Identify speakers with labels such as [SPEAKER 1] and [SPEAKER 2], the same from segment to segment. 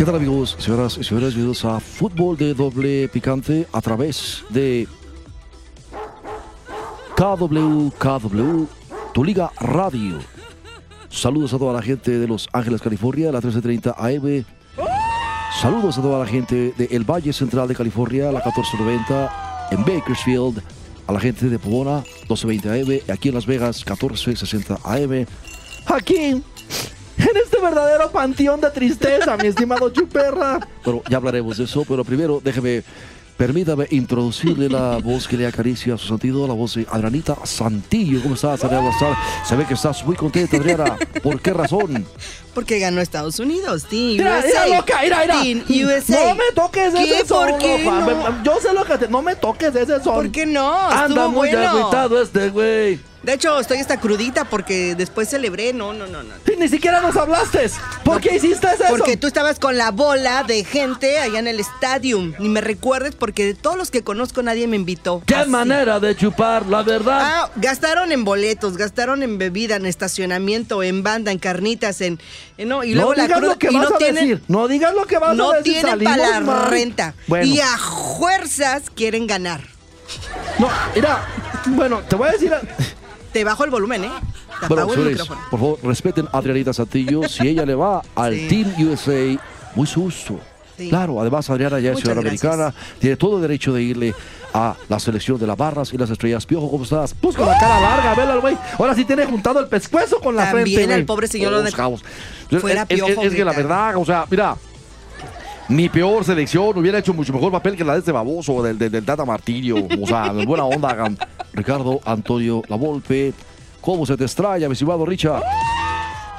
[SPEAKER 1] ¿Qué tal amigos, señoras y señores? Bienvenidos a Fútbol de Doble Picante a través de KW, KW, tu liga radio. Saludos a toda la gente de Los Ángeles, California, la 1330 AM. Saludos a toda la gente de El Valle Central de California, la 1490 en Bakersfield. A la gente de Pomona, 1220 AM. Aquí en Las Vegas, 1460 AM. Aquí, en este verdadero panteón de tristeza, mi estimado Chuperra. Pero ya hablaremos de eso, pero primero déjeme, permítame introducirle la voz que le acaricia a su sentido, la voz de Adrianita Santillo. ¿Cómo estás, Adriana? Se ve que estás muy contenta, Adriana. ¿Por qué razón?
[SPEAKER 2] Porque ganó Estados Unidos, Team
[SPEAKER 1] Mira,
[SPEAKER 2] USA.
[SPEAKER 1] mira, loca, mira, mira.
[SPEAKER 2] Team USA.
[SPEAKER 1] No me toques
[SPEAKER 2] ¿Qué?
[SPEAKER 1] ese sol,
[SPEAKER 2] ¿Por qué no?
[SPEAKER 1] Yo sé lo que te... No me toques ese sol.
[SPEAKER 2] ¿Por qué no?
[SPEAKER 1] Anda
[SPEAKER 2] Estuvo
[SPEAKER 1] muy
[SPEAKER 2] bueno.
[SPEAKER 1] agüitado este güey.
[SPEAKER 2] De hecho, estoy hasta crudita porque después celebré. No, no, no, no.
[SPEAKER 1] Ni siquiera nos hablaste. ¿Por qué hiciste eso?
[SPEAKER 2] Porque tú estabas con la bola de gente allá en el estadio. Ni me recuerdes porque de todos los que conozco nadie me invitó.
[SPEAKER 1] ¿Qué
[SPEAKER 2] Así.
[SPEAKER 1] manera de chupar, la verdad?
[SPEAKER 2] Ah, gastaron en boletos, gastaron en bebida, en estacionamiento, en banda, en carnitas, en, en- no, y luego
[SPEAKER 1] no
[SPEAKER 2] la
[SPEAKER 1] digas
[SPEAKER 2] cruda
[SPEAKER 1] lo que vas
[SPEAKER 2] no
[SPEAKER 1] a
[SPEAKER 2] tienen,
[SPEAKER 1] decir. No digas lo que vas
[SPEAKER 2] no
[SPEAKER 1] a decir.
[SPEAKER 2] tienen
[SPEAKER 1] Salimos
[SPEAKER 2] para la
[SPEAKER 1] mal.
[SPEAKER 2] renta.
[SPEAKER 1] Bueno,
[SPEAKER 2] Y a fuerzas quieren ganar.
[SPEAKER 1] no, mira, bueno, te voy a decir... a-
[SPEAKER 2] Te bajo el volumen, ¿eh? Te
[SPEAKER 1] Bueno,
[SPEAKER 2] apago el
[SPEAKER 1] señores,
[SPEAKER 2] micrófono.
[SPEAKER 1] por favor, respeten a Adrianita Santillo. Si ella le va al
[SPEAKER 2] Sí.
[SPEAKER 1] Team USA, muy susto.
[SPEAKER 2] Sí.
[SPEAKER 1] Claro, además Adriana ya es
[SPEAKER 2] Muchas
[SPEAKER 1] ciudadana
[SPEAKER 2] gracias.
[SPEAKER 1] americana, tiene todo derecho de irle a la selección de las barras y las estrellas. Piojo, ¿cómo estás? Pues con la cara larga, vela güey. Ahora sí tiene juntado el pescuezo con la
[SPEAKER 2] También
[SPEAKER 1] frente, güey.
[SPEAKER 2] al pobre señor lo de-
[SPEAKER 1] cabos.
[SPEAKER 2] Fuera
[SPEAKER 1] es, es-
[SPEAKER 2] Piojo,
[SPEAKER 1] es que la
[SPEAKER 2] grita.
[SPEAKER 1] verdad, o sea, mira, mi peor selección hubiera hecho mucho mejor papel que la de este baboso, del, del, del Tata Martirio. O sea, en buena onda, hagan. Ricardo Antonio Lavolpe. ¿Cómo se te extraña, mi estimado Richard?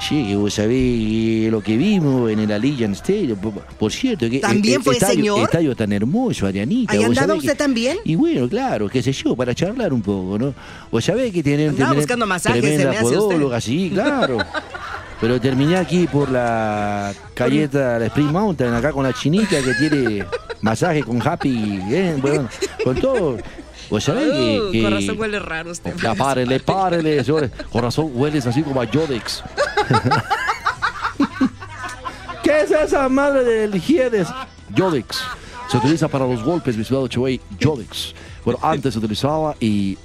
[SPEAKER 1] Sí, que vos sabés lo que vimos en el Allianz Stadium. Por, cierto, que
[SPEAKER 2] ¿También
[SPEAKER 1] el-
[SPEAKER 2] fue
[SPEAKER 1] estadio,
[SPEAKER 2] señor?
[SPEAKER 1] estadio tan hermoso, Arianita.
[SPEAKER 2] ¿Ahí andaba usted
[SPEAKER 1] que-
[SPEAKER 2] también?
[SPEAKER 1] Y bueno, claro, qué sé yo, para charlar un poco, ¿no? Vos sabés que tienen
[SPEAKER 2] Andaba buscando masajes, se
[SPEAKER 1] tremenda
[SPEAKER 2] me hace usted.
[SPEAKER 1] podóloga, sí, claro. Pero terminé aquí por la calleta, la Spring Mountain, acá con la chinita que tiene masaje con Happy, ¿eh? Bueno, con todo. Vos sabés que...
[SPEAKER 2] Uh,
[SPEAKER 1] que-
[SPEAKER 2] Con razón huele raro usted.
[SPEAKER 1] ya párele, párele, señores. Con razón hueles así como a Yodex. ¿Qué es esa madre del Giedes? Yodex. Se utiliza para los golpes, mi ciudad Choey. Yodex. Bueno, antes se utilizaba y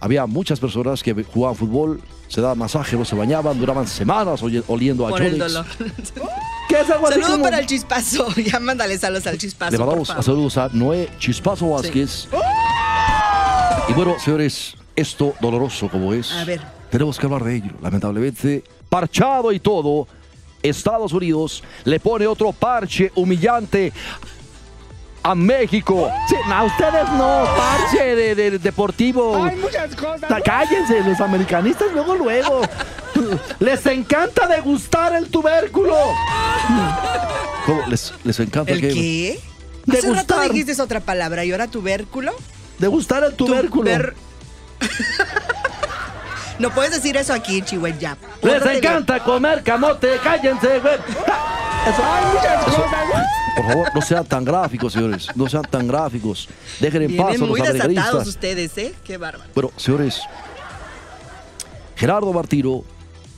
[SPEAKER 1] había muchas personas que jugaban fútbol, se daban masaje, no se bañaban, duraban semanas oliendo a Yodex.
[SPEAKER 2] dolor.
[SPEAKER 1] ¿Qué es algo
[SPEAKER 2] Saludos
[SPEAKER 1] como-
[SPEAKER 2] para el chispazo. Ya mándale saludos al chispazo.
[SPEAKER 1] Le mandamos
[SPEAKER 2] favor.
[SPEAKER 1] saludos a Noé Chispazo Vázquez. Y bueno, señores, esto doloroso como es,
[SPEAKER 2] A ver.
[SPEAKER 1] tenemos que hablar de ello. Lamentablemente, parchado y todo, Estados Unidos le pone otro parche humillante a México. Sí, no, ustedes no, parche de, de- deportivo.
[SPEAKER 3] Hay muchas cosas.
[SPEAKER 1] Cállense, los americanistas luego, luego. Les encanta degustar el tubérculo. ¿Cómo? ¿Les, les encanta
[SPEAKER 2] ¿El
[SPEAKER 1] que-
[SPEAKER 2] qué? Hace rato
[SPEAKER 1] Degustar.
[SPEAKER 2] dijiste otra palabra y ahora tubérculo.
[SPEAKER 1] Degustar el tubérculo.
[SPEAKER 2] Tuber- no puedes decir eso aquí, Chihuahua. Ya.
[SPEAKER 1] Les encanta comer camote, cállense, güey. Eso,
[SPEAKER 3] Hay muchas
[SPEAKER 1] eso.
[SPEAKER 3] cosas.
[SPEAKER 1] Por favor, no sean tan gráficos, señores. No sean tan gráficos. Dejen en paz a los
[SPEAKER 2] muy desatados
[SPEAKER 1] americanistas.
[SPEAKER 2] ustedes, ¿eh? Qué bárbaro.
[SPEAKER 1] Bueno, señores, Gerardo Martiro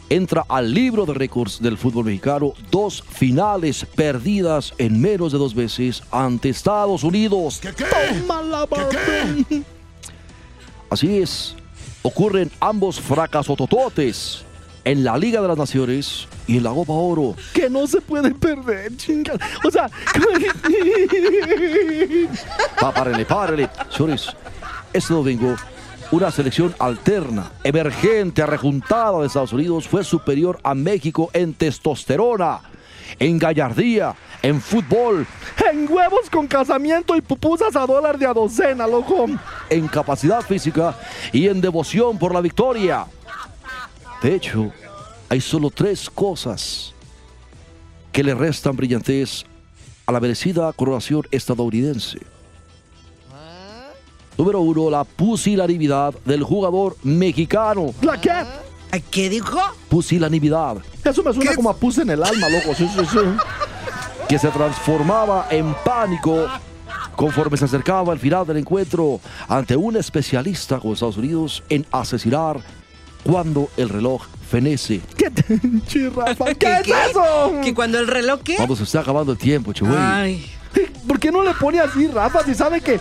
[SPEAKER 1] entra al libro de récords del fútbol mexicano. Dos finales perdidas en menos de dos veces ante Estados Unidos. Toma la Barbie. Así es, ocurren ambos fracasotototes en la Liga de las Naciones y en la Copa Oro. Que no se puede perder, chingada. O sea, Pa- párele, párele. Señores, este domingo, una selección alterna, emergente, arrejuntada de Estados Unidos fue superior a México en testosterona. en gallardía, en fútbol, en huevos con casamiento y pupusas a dólar de a docena, loco, en capacidad física y en devoción por la victoria. De hecho, hay solo tres cosas que le restan brillantez a la merecida coronación estadounidense. Número uno, la pusillanimidad del jugador mexicano. ¿La qué?
[SPEAKER 2] ¿A ¿Qué dijo?
[SPEAKER 1] Pusillanimidad. Eso me suena
[SPEAKER 2] ¿Qué?
[SPEAKER 1] como a pus en el alma, loco. Sí, sí, sí. Que se transformaba en pánico conforme se acercaba el final del encuentro ante un especialista como Estados Unidos en asesinar cuando el reloj fenece. ¿Qué, te- Rafa? ¿Qué, es eso?
[SPEAKER 2] ¿Que cuando el reloj qué?
[SPEAKER 1] Cuando se está acabando el tiempo, che, güey.
[SPEAKER 2] Ay.
[SPEAKER 1] ¿Por qué no le pone así, Rafa? Si sabe que.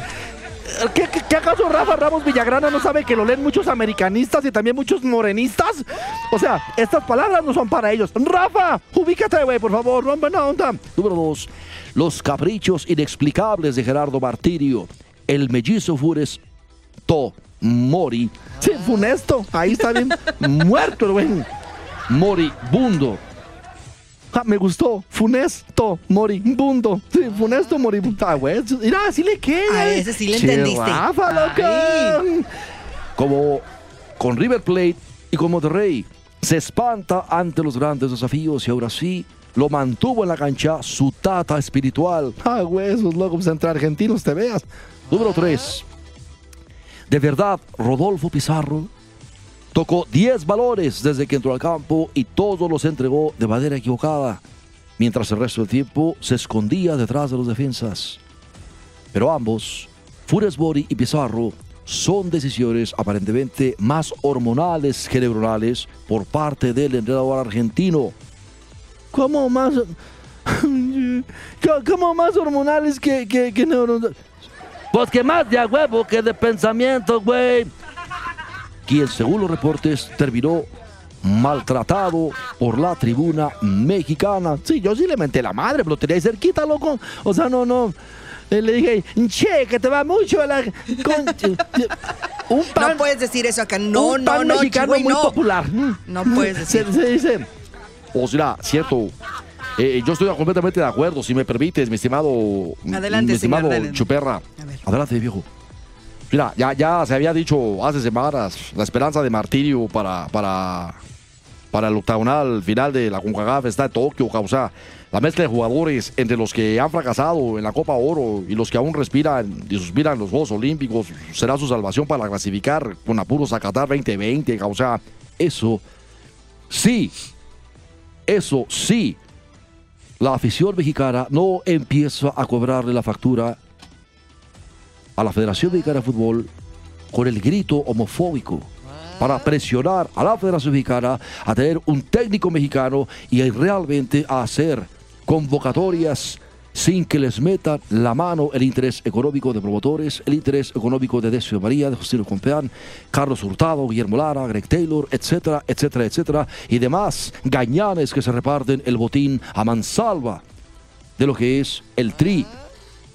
[SPEAKER 1] ¿Qué, qué- qué acaso Rafa Ramos Villagrana no sabe que lo leen muchos americanistas y también muchos morenistas? O sea, estas palabras no son para ellos. Rafa, ubícate, güey, por favor. Rompe nota. Número dos, los caprichos inexplicables de Gerardo Martirio. El mellizo Fures To Mori. Sí, funesto. Ahí está bien muerto el güey. Moribundo. Ah, me gustó. Funesto, moribundo. Sí, funesto, moribundo. Ah, güey. Mira, así le queda.
[SPEAKER 2] A ese sí le entendiste.
[SPEAKER 1] Como con River Plate y con Monterrey. Se espanta ante los grandes desafíos y ahora sí lo mantuvo en la cancha su tata espiritual. Ah, güey, esos locos entre argentinos te veas. Número 3. De verdad, Rodolfo Pizarro Tocó 10 valores desde que entró al campo y todos los entregó de manera equivocada, mientras el resto del tiempo se escondía detrás de los defensas. Pero ambos, Funes Mori y Pizarro, son decisiones aparentemente más hormonales que neuronales por parte del entrenador argentino. ¿Cómo más? ¿Cómo más hormonales que, que, que neuronales? Pues que más de a huevo que de pensamiento, güey quien según los reportes terminó maltratado por la tribuna mexicana. Sí, yo sí le menté la madre, pero lo tenía ahí cerquita, loco. O sea, no, no. Eh, Le dije, che, que te va mucho a la... con- un pan,
[SPEAKER 2] No puedes decir eso acá. No,
[SPEAKER 1] un
[SPEAKER 2] no,
[SPEAKER 1] pan
[SPEAKER 2] no,
[SPEAKER 1] mexicano
[SPEAKER 2] güey,
[SPEAKER 1] muy
[SPEAKER 2] no.
[SPEAKER 1] popular.
[SPEAKER 2] No puedes decir.
[SPEAKER 1] Se, se dice... O sea, cierto. Eh, yo estoy completamente de acuerdo, si me permites, mi estimado...
[SPEAKER 2] Adelante,
[SPEAKER 1] mi estimado
[SPEAKER 2] señor, adelante.
[SPEAKER 1] Chuperra. Adelante, viejo. Mira, ya, ya se había dicho hace semanas la esperanza de martirio para, para, para el octagonal final de la CONCACAF está en Tokio. O sea, la mezcla de jugadores entre los que han fracasado en la Copa Oro y los que aún respiran y suspiran los Juegos Olímpicos será su salvación para clasificar con apuros a Qatar 2020. O sea, eso sí, eso sí, la afición mexicana no empieza a cobrarle la factura a la Federación Mexicana de Fútbol con el grito homofóbico para presionar a la Federación Mexicana a tener un técnico mexicano y realmente a hacer convocatorias sin que les metan la mano el interés económico de promotores, el interés económico de Decio María, de Justino Compeán, Carlos Hurtado, Guillermo Lara, Greg Taylor, etcétera, etcétera, etcétera, y demás gañanes que se reparten el botín a mansalva de lo que es el tri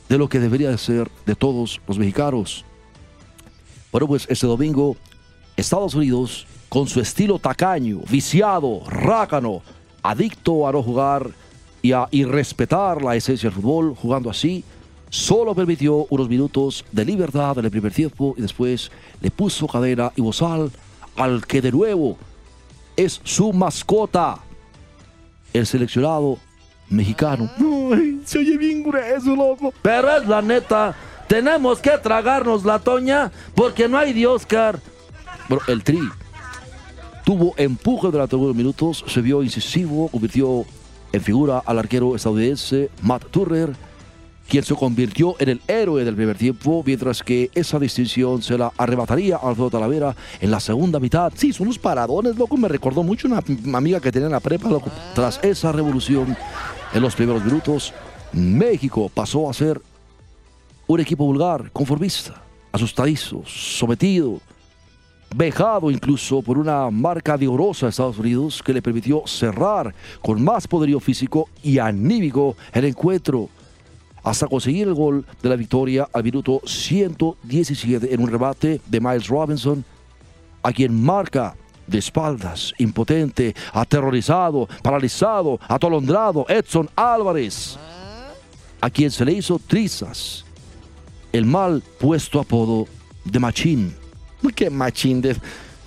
[SPEAKER 1] de lo que debería de ser de todos los mexicanos. Bueno, pues este domingo, Estados Unidos, con su estilo tacaño, viciado, rácano, adicto a no jugar y a irrespetar la esencia del fútbol, jugando así, solo permitió unos minutos de libertad en el primer tiempo y después le puso cadena y bozal al que de nuevo es su mascota, el seleccionado mexicano. Se oye bien grueso, loco. Pero es la neta. Tenemos que tragarnos la toña porque no hay de Oscar. Bueno, el Tri tuvo empuje durante algunos minutos, se vio incisivo, convirtió en figura al arquero estadounidense Matt Turner, quien se convirtió en el héroe del primer tiempo, mientras que esa distinción se la arrebataría a Alfredo Talavera en la segunda mitad. Sí, son unos paradones, loco. Me recordó mucho una amiga que tenía en la prepa. Tras esa revolución en los primeros minutos, México pasó a ser un equipo vulgar, conformista, asustadizo, sometido, vejado incluso por una marca vigorosa de Estados Unidos que le permitió cerrar con más poderío físico y anímico el encuentro hasta conseguir el gol de la victoria al minuto 117 en un rebate de Miles Robinson, a quien marca de espaldas, impotente, aterrorizado, paralizado, atolondrado, Edson Álvarez, a quien se le hizo trizas el mal puesto apodo de Machín. ¿Qué Machín? De,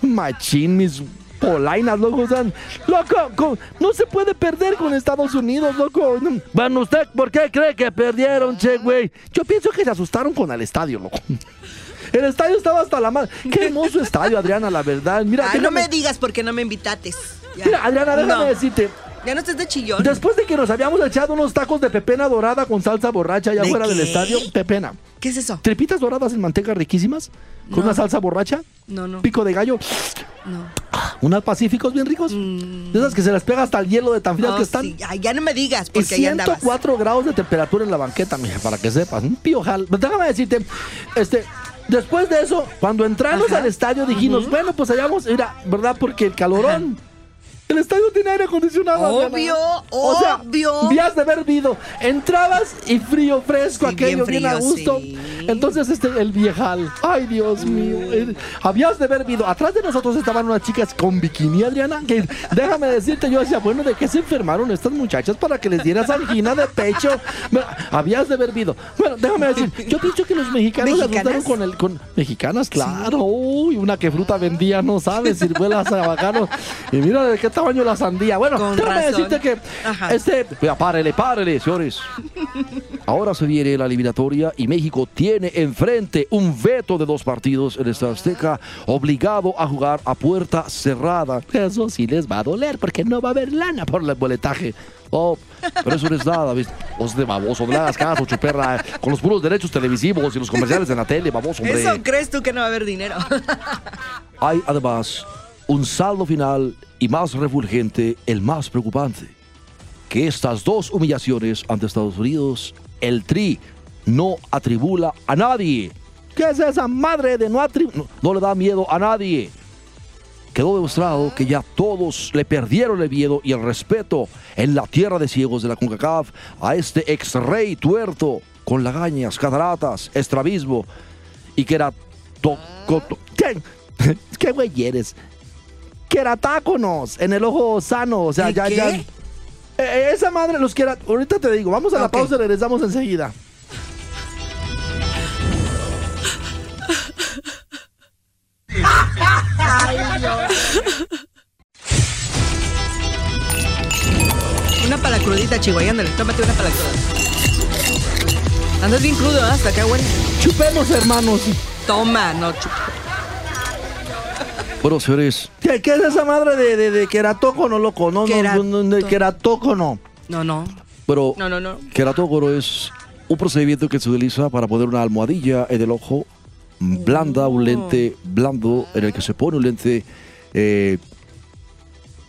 [SPEAKER 1] machín, mis polainas, loco. loco, no se puede perder con Estados Unidos, loco. Bueno, ¿usted por qué cree que perdieron, che, güey? Yo pienso que se asustaron con el estadio, loco. El estadio estaba hasta la madre. Qué hermoso estadio, Adriana, la verdad. Mira,
[SPEAKER 2] no me digas por qué no me invitates.
[SPEAKER 1] Mira, Adriana, déjame decirte.
[SPEAKER 2] Ya no estés de chillón.
[SPEAKER 1] Después de que nos habíamos echado unos tacos de pepena dorada con salsa borracha allá afuera del estadio, pepena.
[SPEAKER 2] ¿Qué es eso?
[SPEAKER 1] Tripitas doradas en manteca riquísimas, con una salsa borracha.
[SPEAKER 2] No, no.
[SPEAKER 1] Pico de gallo.
[SPEAKER 2] No.
[SPEAKER 1] Unas pacíficos bien ricos.
[SPEAKER 2] Mm.
[SPEAKER 1] De esas que se les pega hasta el hielo de tan frías que están.
[SPEAKER 2] Ay, ya no me digas, porque
[SPEAKER 1] y 104 grados de temperatura en la banqueta, mija, para que sepas. Un piojal. Déjame decirte, este, Después de eso, cuando entramos al estadio dijimos, bueno, pues allá vamos, mira, ¿verdad? Porque el calorón el estadio tiene aire acondicionado.
[SPEAKER 2] Obvio, o sea, obvio.
[SPEAKER 1] Vías de haber vido. Entrabas y frío, fresco, aquello, bien, a gusto. Entonces, este, el viejal. Ay, Dios mío. Eh, habías de haber vido. Atrás de nosotros estaban unas chicas con bikini, Adriana. Que déjame decirte, yo decía, bueno, ¿de qué se enfermaron estas muchachas para que les dieras angina de pecho? habías de haber vido. Bueno, déjame decir, yo pienso que los mexicanos se asustaron con el. Con, mexicanas, claro. Uy, una que fruta vendía, no sabes, ciruelas bajar. Y mira de qué tamaño la sandía. Bueno, déjame decirte que este, párele, párele, señores. Ahora se viene la eliminatoria y México tiene enfrente un veto de dos partidos en esta Azteca, obligado a jugar a puerta cerrada. Eso sí les va a doler porque no va a haber lana por el boletaje. Oh, pero eso no es nada, ¿viste? Os de baboso, no le hagas caso, chuperra, con los puros derechos televisivos y los comerciales en la tele, baboso, hombre.
[SPEAKER 2] ¿Eso crees tú que no va a haber dinero?
[SPEAKER 1] Hay además un saldo final y más refulgente, el más preocupante, que estas dos humillaciones ante Estados Unidos, el Tri no atribula a nadie. ¿Qué es esa madre de no atribular? No, le da miedo a nadie. Quedó demostrado que ya todos le perdieron el miedo y el respeto en la tierra de ciegos de la CONCACAF a este ex rey tuerto con lagañas, cataratas, estrabismo y que era. ¿Qué? ¿Qué güey eres? Queratáconos en el ojo sano. O sea, ya, ya. Eh, eh, esa madre los quiera. Ahorita te digo, vamos a la pausa y regresamos enseguida.
[SPEAKER 2] Una para la crudita, Chihuahua, ándale, tómate una la Andas bien crudo, ¿eh? hasta acá huele.
[SPEAKER 1] Chupemos, hermanos.
[SPEAKER 2] Toma, no chupemos.
[SPEAKER 1] Bueno, señores. ¿Qué, es esa madre de, de, de queratócono, loco? No, no, no, de queratócono.
[SPEAKER 2] No, no.
[SPEAKER 1] Pero
[SPEAKER 2] no, no, no.
[SPEAKER 1] queratócono es un procedimiento que se utiliza para poner una almohadilla en el ojo blanda, un lente blando en el que se pone un lente eh,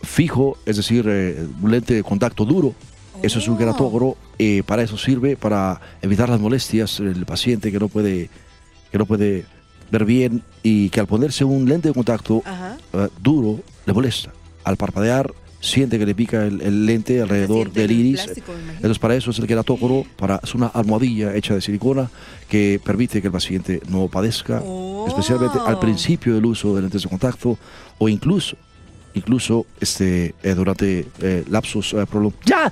[SPEAKER 1] fijo, es decir, eh, un lente de contacto duro. Eso es un queratógono. Eh, para eso sirve, para evitar las molestias del paciente que no puede, que no puede ver bien y que al ponerse un lente de contacto eh, duro le molesta. Al parpadear siente que le pica el, lente alrededor del iris. Entonces para eso es el queratócono, para, es una almohadilla hecha de silicona que permite que el paciente no padezca, oh. especialmente al principio del uso de lentes de contacto o incluso incluso este eh, durante eh, lapsos eh, prolongados. Ya,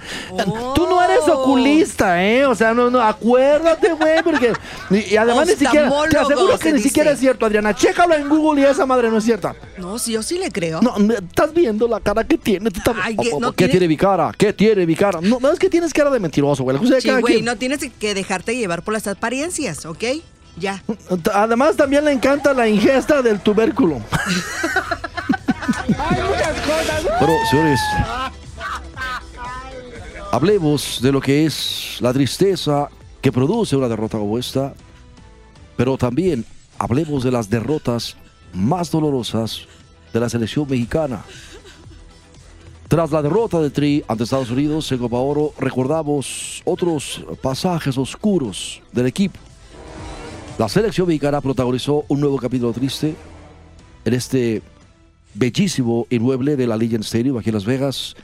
[SPEAKER 1] tú no eres oh. oculista, ¿eh? O sea, no, no, acuérdate, güey, porque y, además ni siquiera, te aseguro que ni siquiera es cierto, Adriana. Chécalo en Google y esa madre no es cierta.
[SPEAKER 2] No, sí, yo sí le creo.
[SPEAKER 1] No, estás viendo la cara que tiene. ¿Qué tiene mi cara? ¿Qué tiene mi cara? No, no es que tienes cara de mentiroso, güey.
[SPEAKER 2] sí, güey, no tienes que dejarte llevar por las apariencias, ¿ok? Ya.
[SPEAKER 1] Además, también le encanta la ingesta del tubérculo. Bueno, señores, hablemos de lo que es la tristeza que produce una derrota como esta, pero también hablemos de las derrotas más dolorosas de la selección mexicana. Tras la derrota de Tri ante Estados Unidos en Copa Oro, recordamos otros pasajes oscuros del equipo. La selección mexicana protagonizó un nuevo capítulo triste en este bellísimo inmueble de la Legend Stadium aquí en Las Vegas.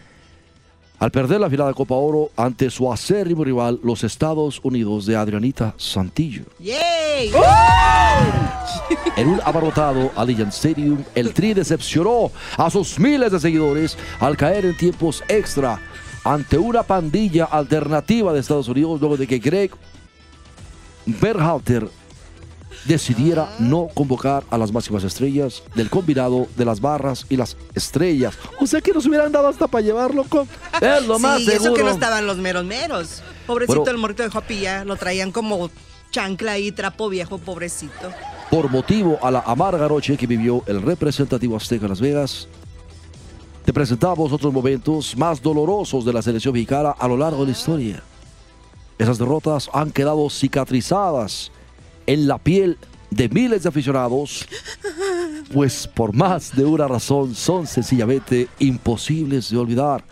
[SPEAKER 1] al perder la final de Copa Oro ante su acérrimo rival, los Estados Unidos de Adrianita Santillo.
[SPEAKER 2] ¡Yay!
[SPEAKER 1] En un abarrotado Allegiant Stadium, el Tri decepcionó a sus miles de seguidores al caer en tiempos extra ante una pandilla alternativa de Estados Unidos luego de que Greg Berhalter decidiera no convocar a las máximas estrellas del combinado de las barras y las estrellas. O sea que nos hubieran dado hasta para llevarlo con... Es lo más
[SPEAKER 2] sí, y eso
[SPEAKER 1] seguro.
[SPEAKER 2] que no estaban los meros meros. Pobrecito
[SPEAKER 1] Bueno.
[SPEAKER 2] el morrito de Jopilla, lo traían como chancla y trapo viejo, pobrecito.
[SPEAKER 1] por motivo a la amarga noche que vivió el representativo azteca en Las Vegas. Te presentamos otros momentos más dolorosos de la selección mexicana a lo largo de la historia. Esas derrotas han quedado cicatrizadas en la piel de miles de aficionados, pues por más de una razón son sencillamente imposibles de olvidar.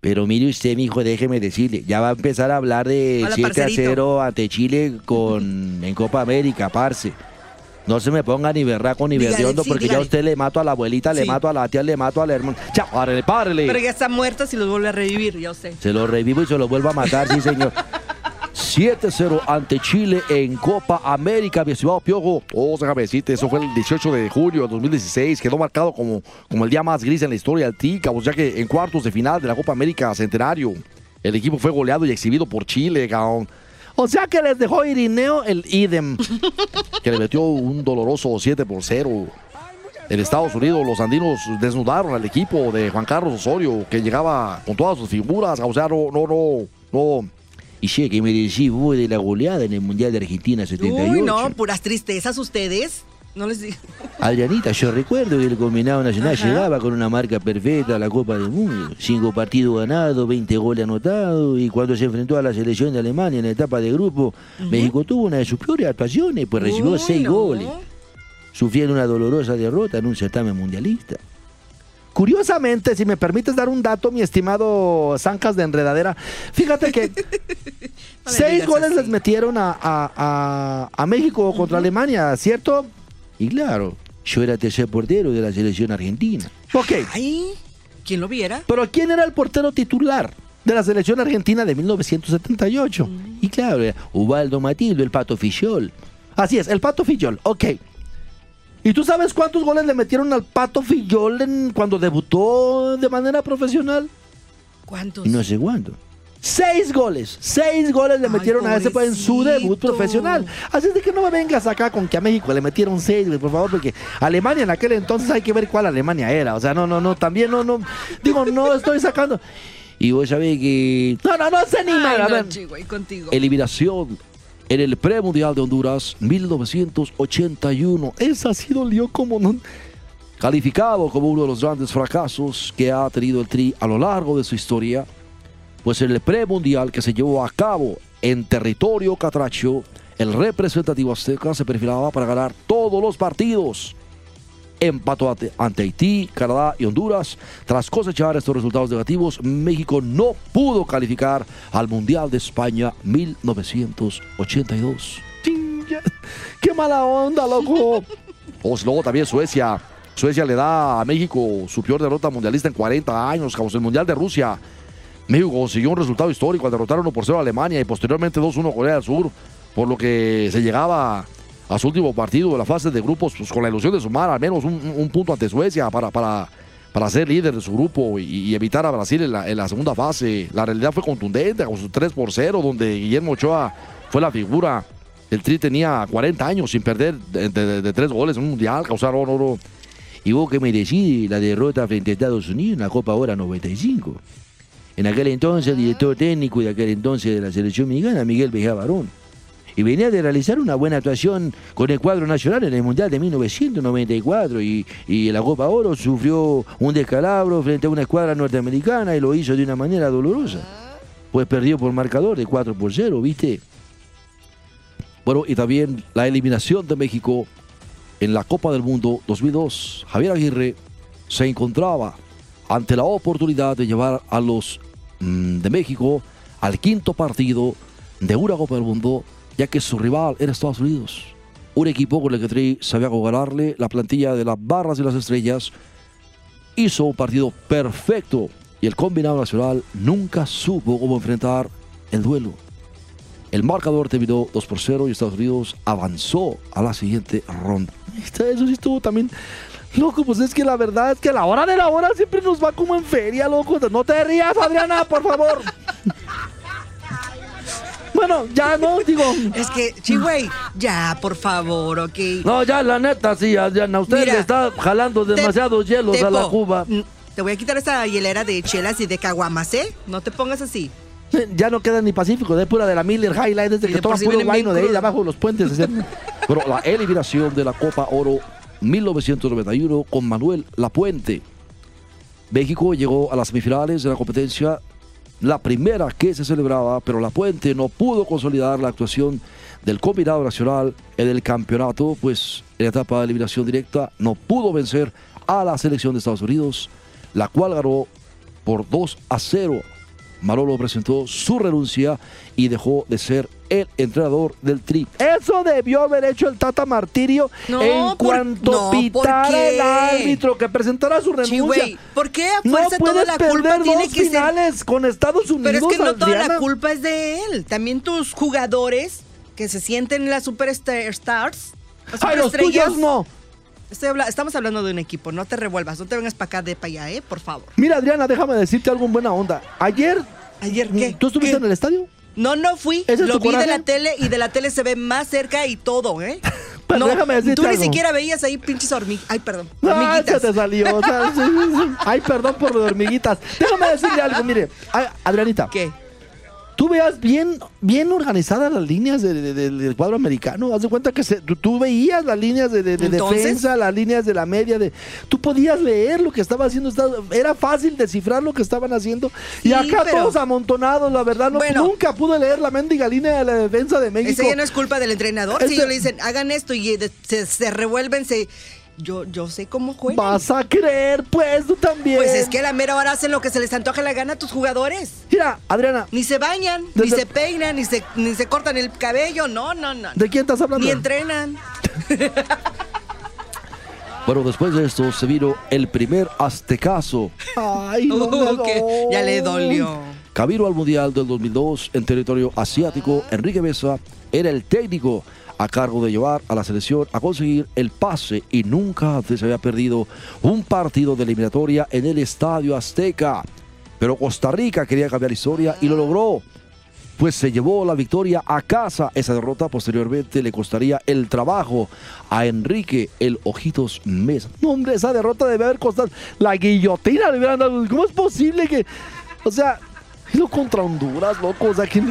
[SPEAKER 1] Pero mire usted, mijo, déjeme decirle, ya va a empezar a hablar de
[SPEAKER 2] Hola,
[SPEAKER 1] 7 a
[SPEAKER 2] parcerito.
[SPEAKER 1] 0 ante Chile con, en Copa América, parce. No se me ponga ni berraco ni
[SPEAKER 2] Dígale,
[SPEAKER 1] verdiondo
[SPEAKER 2] sí,
[SPEAKER 1] porque ya
[SPEAKER 2] dígale.
[SPEAKER 1] usted le mato a la abuelita, le mato a la tía, le mato al hermano. ¡Ya, párele, párele!
[SPEAKER 2] Pero ya están muertos y los vuelve a revivir, ya sé.
[SPEAKER 1] Se lo revivo y se lo vuelvo a matar, sí, señor. 7-0 ante Chile en Copa América, mi estimado Piojo. Oh, déjame decirte, eso fue el 18 de julio de 2016. Quedó marcado como, como el día más gris en la historia del TICA, o sea que en cuartos de final de la Copa América Centenario, el equipo fue goleado y exhibido por Chile, cabrón. O sea que les dejó Irineo el idem, que le metió un doloroso 7 por 0. En Estados Unidos, los andinos desnudaron al equipo de Juan Carlos Osorio, que llegaba con todas sus figuras. O sea, no, no, no, no. Y che, que me decís vos de la goleada en el Mundial de Argentina 78.
[SPEAKER 2] Uy, no, puras tristezas ustedes. No les digo.
[SPEAKER 1] Adrianita, yo recuerdo que el combinado nacional
[SPEAKER 2] Ajá.
[SPEAKER 1] llegaba con una marca perfecta a la Copa del Mundo. Cinco partidos ganados, 20 goles anotados. Y cuando se enfrentó a la selección de Alemania en la etapa de grupo, México tuvo una de sus peores actuaciones, pues recibió
[SPEAKER 2] Uy,
[SPEAKER 1] seis
[SPEAKER 2] no.
[SPEAKER 1] goles. Sufriendo una dolorosa derrota en un certamen mundialista. Curiosamente, si me permites dar un dato, mi estimado Zancas de Enredadera, fíjate que
[SPEAKER 2] No
[SPEAKER 1] seis goles
[SPEAKER 2] así.
[SPEAKER 1] les metieron a, a- a- a México contra Alemania, ¿cierto? Y claro, yo era tercer portero de la selección argentina. Ok,
[SPEAKER 2] Ay, ¿quién lo viera?
[SPEAKER 1] pero ¿quién era el portero titular de la selección argentina de 1978? Y claro, Ubaldo Matildo, el Pato Fillol. Así es, el Pato Fillol, ok. ¿Y tú sabes cuántos goles le metieron al Pato Fillol en- cuando debutó de manera profesional?
[SPEAKER 2] ¿Cuántos?
[SPEAKER 1] No sé cuánto. Seis goles, seis goles le
[SPEAKER 2] Ay,
[SPEAKER 1] metieron a ese en su debut profesional. Así es de que no me vengas acá con que a México le metieron seis, por favor, porque Alemania en aquel entonces hay que ver cuál Alemania era. O sea, no, no, no, también no, no, digo, no estoy sacando. Y vos sabés que... No, no, no sé ni
[SPEAKER 2] Ay,
[SPEAKER 1] nada. a
[SPEAKER 2] no,
[SPEAKER 1] ver.
[SPEAKER 2] chico, y contigo.
[SPEAKER 1] Eliminación en el premundial de Honduras 1981. Esa sí dolió como no. Calificado como uno de los grandes fracasos que ha tenido el Tri a lo largo de su historia, pues en el premundial que se llevó a cabo en territorio catracho, el representativo azteca se perfilaba para ganar todos los partidos. Empató ante, Haití, Canadá y Honduras. Tras cosechar estos resultados negativos, México no pudo calificar al Mundial de España 1982. Chinga, ¡Qué mala onda, loco! O luego también Suecia. Suecia le da a México su peor derrota mundialista en 40 años, como el Mundial de Rusia. México consiguió un resultado histórico al derrotar 1 por 0 a Alemania y posteriormente 2-1 a Corea del Sur, por lo que se llegaba a su último partido de la fase de grupos pues, con la ilusión de sumar al menos un, un punto ante Suecia para, para, para ser líder de su grupo y, evitar a Brasil en la, segunda fase. La realidad fue contundente, con su 3 por 0, donde Guillermo Ochoa fue la figura. El Tri tenía 40 años sin perder de, tres goles en un mundial, causaron oro. Y vos que me decís la derrota frente a Estados Unidos en la Copa Ahora 95. En aquel entonces, el director técnico de aquel entonces de la selección mexicana, Miguel Bejá Barón. Y venía de realizar una buena actuación con el cuadro nacional en el Mundial de 1994 y, y la Copa Oro sufrió un descalabro frente a una escuadra norteamericana y lo hizo de una manera dolorosa. Pues perdió por marcador de 4 por 0, ¿viste? Bueno, y también la eliminación de México en la Copa del Mundo 2002. Javier Aguirre se encontraba ante la oportunidad de llevar a los mm, de México al quinto partido de una Copa del Mundo, ya que su rival era Estados Unidos. Un equipo con el que Tri sabía ganarle, la plantilla de las barras y las estrellas hizo un partido perfecto y el combinado nacional nunca supo cómo enfrentar el duelo. El marcador terminó 2 por 0 y Estados Unidos avanzó a la siguiente ronda. Eso sí estuvo también. Loco, pues es que la verdad es que a la hora de la hora siempre nos va como en feria, loco. No te rías, Adriana, por favor. Bueno, ya no, digo.
[SPEAKER 2] Es que, Chihuey, ya, por favor, ok.
[SPEAKER 1] No, ya, la neta, sí, Adriana. Usted
[SPEAKER 2] Mira,
[SPEAKER 1] le está jalando
[SPEAKER 2] Te-
[SPEAKER 1] demasiados hielos a la
[SPEAKER 2] Tepo,
[SPEAKER 1] cuba.
[SPEAKER 2] mm, Te voy a quitar esa hielera de chelas y de caguamas, ¿eh? No te pongas así.
[SPEAKER 1] Ya no queda ni Pacífico, de pura de la Miller Highlight, desde que toma puro guayno de ahí de abajo de los puentes. Pero la eliminación de la Copa Oro 1991 con Manuel Lapuente. México llegó a las semifinales de la competencia, la primera que se celebraba, pero Lapuente no pudo consolidar la actuación del combinado nacional en el campeonato, pues en la etapa de eliminación directa no pudo vencer a la selección de Estados Unidos, la cual ganó por 2 a 0. Manolo presentó su renuncia y dejó de ser el entrenador del Tri. Eso debió haber hecho el Tata Martirio
[SPEAKER 2] No,
[SPEAKER 1] en
[SPEAKER 2] por-
[SPEAKER 1] cuanto
[SPEAKER 2] no,
[SPEAKER 1] el árbitro que presentara su renuncia.
[SPEAKER 2] Chihuey, ¿por qué a
[SPEAKER 1] no
[SPEAKER 2] fuerza toda
[SPEAKER 1] puedes
[SPEAKER 2] la culpa tiene que ser
[SPEAKER 1] finales con Estados Unidos.
[SPEAKER 2] Pero es que no toda la culpa es de él. También tus jugadores que se sienten las superstars.
[SPEAKER 1] Ay, los tuyos no.
[SPEAKER 2] Estoy habla- estamos hablando de un equipo, no te revuelvas, no te vengas para acá de para allá, ¿eh? Por favor.
[SPEAKER 1] Mira, Adriana, déjame decirte algo en buena onda. Ayer,
[SPEAKER 2] Ayer, ¿qué?
[SPEAKER 1] ¿tú estuviste
[SPEAKER 2] ¿Qué?
[SPEAKER 1] en el estadio?
[SPEAKER 2] No, no fui.
[SPEAKER 1] ¿Ese es
[SPEAKER 2] Lo
[SPEAKER 1] tu
[SPEAKER 2] vi de
[SPEAKER 1] coraje?
[SPEAKER 2] la tele y de la tele se ve más cerca y todo, ¿eh?
[SPEAKER 1] Pues
[SPEAKER 2] no,
[SPEAKER 1] déjame decirte
[SPEAKER 2] tú ni siquiera veías ahí pinches hormiguitas. Ay, perdón.
[SPEAKER 1] Ay, se
[SPEAKER 2] Hormiguitas.
[SPEAKER 1] te salió. o sea, sí, sí, sí. Ay, perdón por de hormiguitas. Déjame decirle algo, mire. Adrianita,
[SPEAKER 2] ¿Qué?
[SPEAKER 1] Tú veas bien, bien organizadas las líneas de- de- de- del cuadro americano. Haz de cuenta que se- tú, tú veías las líneas de, defensa, las líneas de la media. de Tú podías leer lo que estaba haciendo. Era fácil descifrar lo que estaban haciendo. y acá
[SPEAKER 2] pero-
[SPEAKER 1] todos amontonados, la verdad. No,
[SPEAKER 2] Bueno.
[SPEAKER 1] nunca pude leer la mendiga línea de la defensa de México.
[SPEAKER 2] Ese ya no es culpa del entrenador. Si
[SPEAKER 1] Este-
[SPEAKER 2] ellos le dicen, hagan esto y eh, de- se, se revuelven, se... Yo, yo sé cómo juegan.
[SPEAKER 1] Vas a creer, pues, tú también.
[SPEAKER 2] Pues es que a la mera hora hacen lo que se les antoja la gana a tus jugadores.
[SPEAKER 1] Mira, Adriana,
[SPEAKER 2] Ni se bañan, ni se peinan, ni se, ni se cortan el cabello. No, no, no.
[SPEAKER 1] ¿de quién estás hablando?
[SPEAKER 2] Ni entrenan.
[SPEAKER 1] Bueno, después de esto se vino el primer aztecaso. Ay, no
[SPEAKER 2] Uh, ya le dolió.
[SPEAKER 1] Camino al Mundial del 2002 en territorio asiático, Enrique Mesa era el técnico a cargo de llevar a la selección a conseguir el pase y nunca antes se había perdido un partido de eliminatoria en el Estadio Azteca. Pero Costa Rica quería cambiar la historia y lo logró. Pues se llevó la victoria a casa. Esa derrota posteriormente le costaría el trabajo a Enrique el Ojitos Mesa. No, hombre, esa derrota debe haber costado la guillotina. Le dado. ¿Cómo es posible que.? O sea, lo contra Honduras, loco. O sea, que.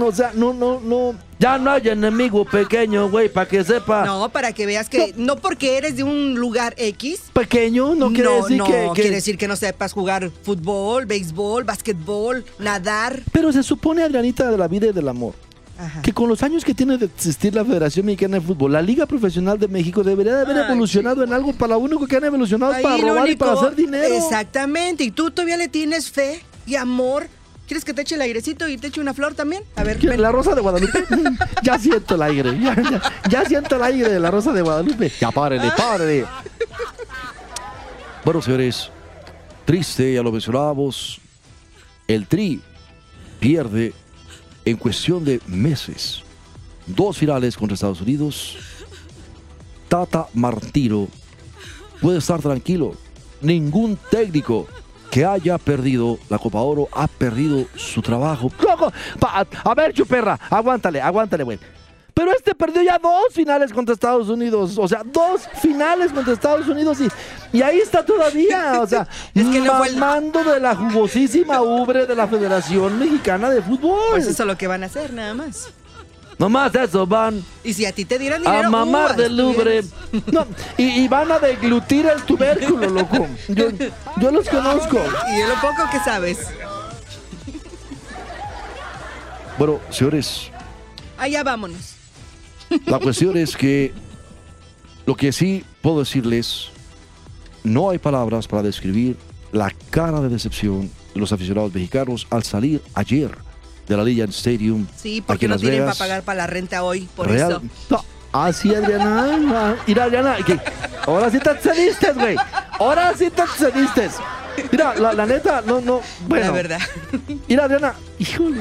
[SPEAKER 1] o sea, no, no, no. Ya no hay enemigo pequeño, güey, para que sepa.
[SPEAKER 2] No, para que veas que no porque eres de un lugar X.
[SPEAKER 1] Pequeño no quiere decir
[SPEAKER 2] no,
[SPEAKER 1] que, que-
[SPEAKER 2] quiere decir que no sepas jugar fútbol, béisbol, básquetbol, nadar.
[SPEAKER 1] Pero se supone, Adrianita, de la vida y del amor.
[SPEAKER 2] Ajá.
[SPEAKER 1] que con los años que tiene de existir la Federación Mexicana de Fútbol, la Liga Profesional de México debería de haber
[SPEAKER 2] Ay,
[SPEAKER 1] evolucionado en algo para lo único que han evolucionado
[SPEAKER 2] Ahí
[SPEAKER 1] para robar y para hacer dinero.
[SPEAKER 2] Exactamente. Y tú todavía le tienes fe y amor. ¿Quieres que te eche el airecito y te eche una flor también? A ver,
[SPEAKER 1] ¿Qué,
[SPEAKER 2] ven.
[SPEAKER 1] La Rosa de Guadalupe. ya siento el aire. Ya, ya- ya siento el aire de la Rosa de Guadalupe. Ya párele, párele. Bueno, señores, triste, ya lo mencionábamos. El Tri pierde en cuestión de meses. Dos finales contra Estados Unidos. Tata Martino puede estar tranquilo. Ningún técnico que haya perdido la Copa Oro ha perdido su trabajo. Loco, pa- a ver, chuperra, aguántale, aguántale, güey. Pero este perdió ya dos finales contra Estados Unidos. O sea, dos finales contra Estados Unidos y, y ahí está todavía. O sea,
[SPEAKER 2] Es que no fue el-
[SPEAKER 1] mamando de la jugosísima ubre de la Federación Mexicana de Fútbol.
[SPEAKER 2] Pues eso es lo que van a hacer, nada más.
[SPEAKER 1] Nomás eso, van
[SPEAKER 2] Y si a ti te dieran dinero.
[SPEAKER 1] a mamar
[SPEAKER 2] uh,
[SPEAKER 1] del Louvre. No, y, y van a deglutir el tubérculo, loco. Yo, yo los conozco.
[SPEAKER 2] Y de lo poco que sabes.
[SPEAKER 1] Bueno, señores,
[SPEAKER 2] Allá vámonos.
[SPEAKER 1] la cuestión es que lo que sí puedo decirles, no hay palabras para describir la cara de decepción de los aficionados mexicanos al salir ayer de la Legion Stadium.
[SPEAKER 2] Sí,
[SPEAKER 1] aquí
[SPEAKER 2] porque
[SPEAKER 1] en
[SPEAKER 2] no
[SPEAKER 1] Las
[SPEAKER 2] tienen para pagar para la renta hoy, por
[SPEAKER 1] Real-
[SPEAKER 2] eso.
[SPEAKER 1] No, Ah, sí, Adriana. Mira, Adriana, que ahora sí te excediste, güey. Ahora sí te excediste. Mira, la, la neta, no, no, bueno.
[SPEAKER 2] La verdad.
[SPEAKER 1] Mira, Adriana, híjole,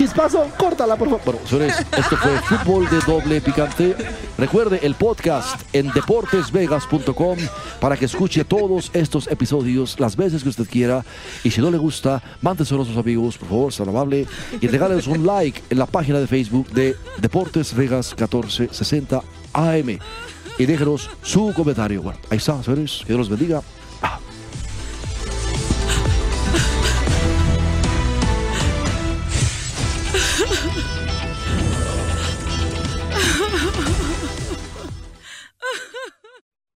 [SPEAKER 1] chispazo, córtala, por favor. Bueno, señores, esto fue Fútbol de Doble Picante. Recuerde el podcast en deportesvegas.com para que escuche todos estos episodios las veces que usted quiera. Y si no le gusta, mándeselo a sus amigos, por favor, sea amable. Y regálenos un like en la página de Facebook de Deportes Vegas 1460 AM. Y déjenos su comentario. Ahí está, señores. Que Dios los bendiga.